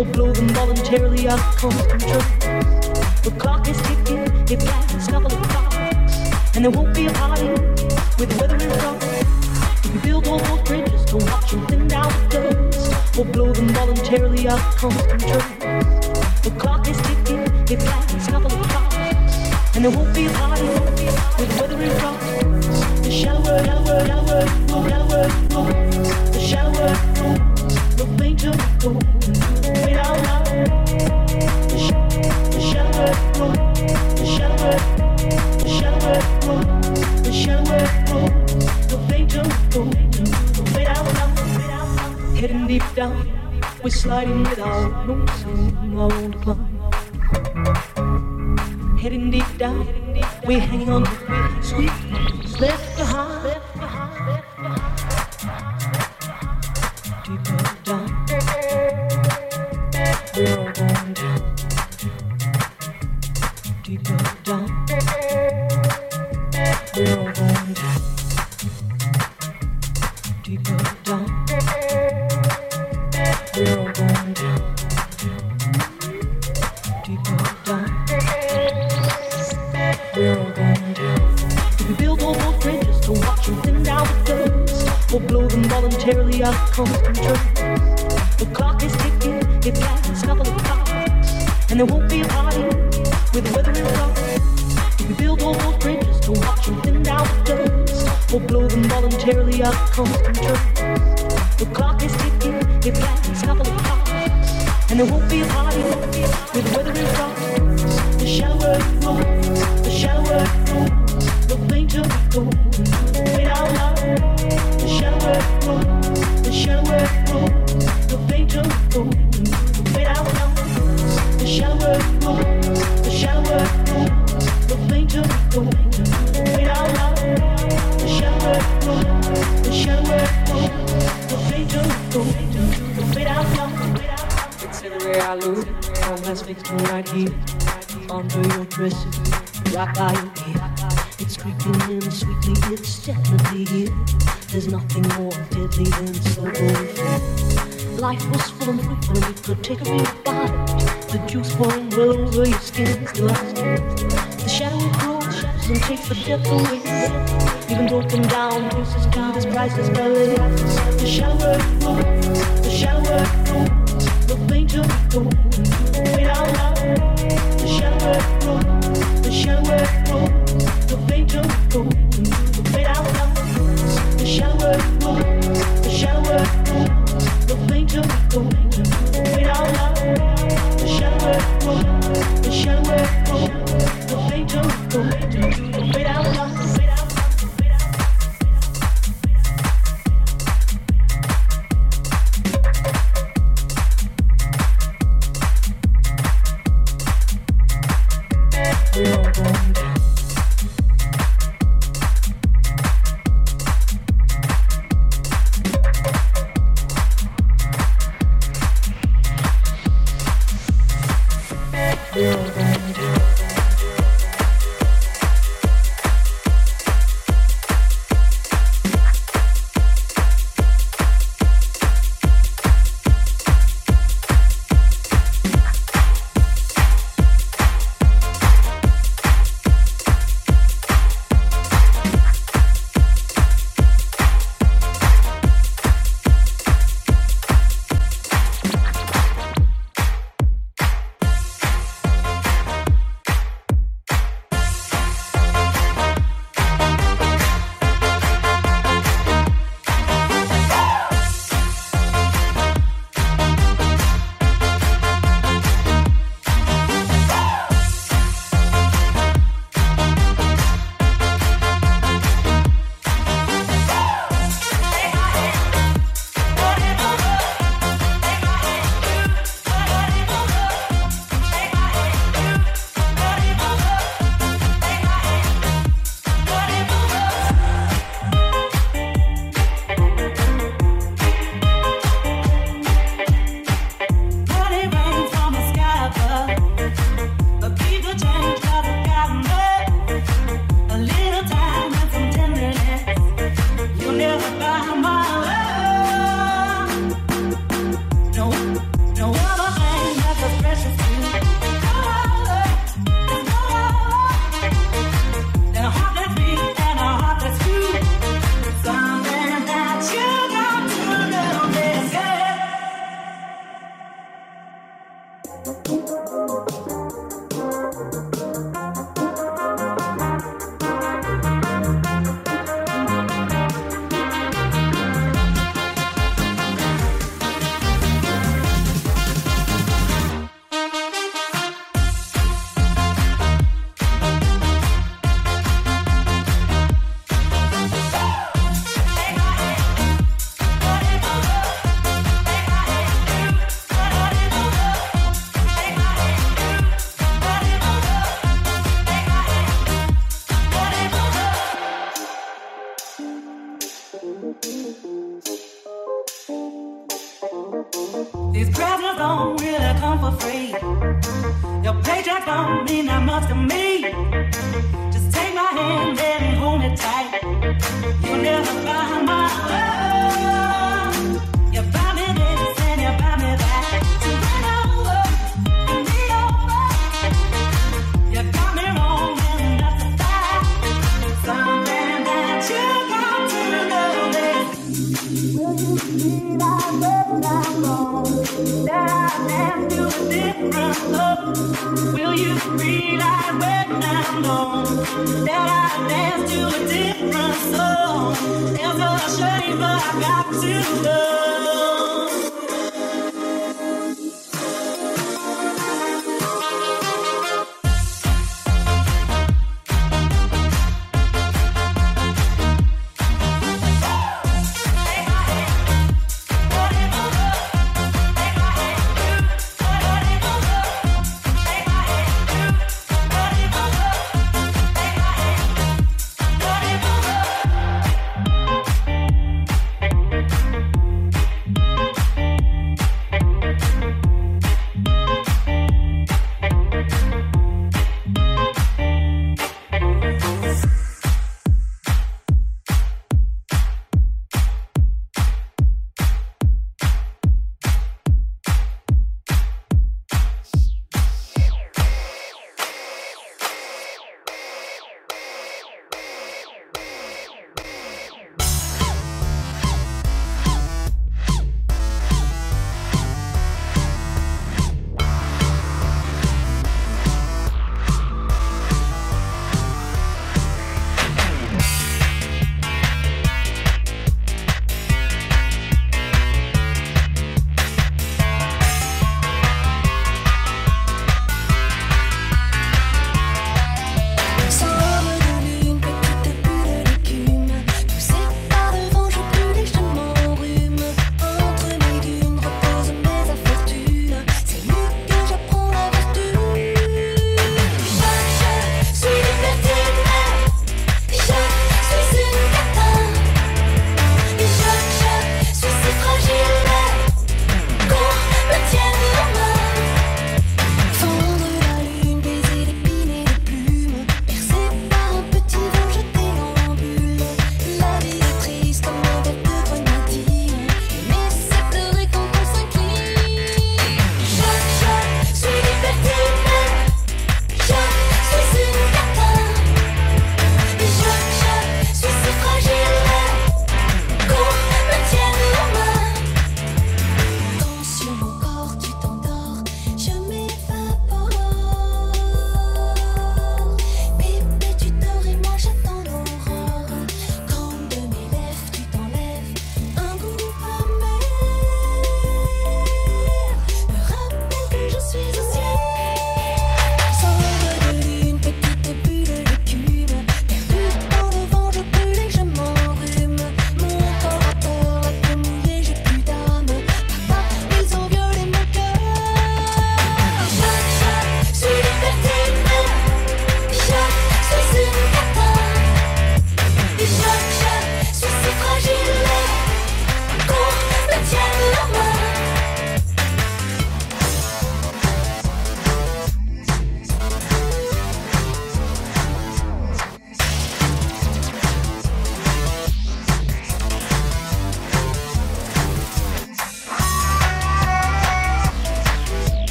We'll blow them voluntarily out of control. The clock is ticking, a black scuffle of clocks, and there won't be a party with weather and dark. We can build all those bridges to watch them thin down the dust. We'll blow them voluntarily out of control. The clock is ticking, a black scuffle of clocks, and there won't be a party.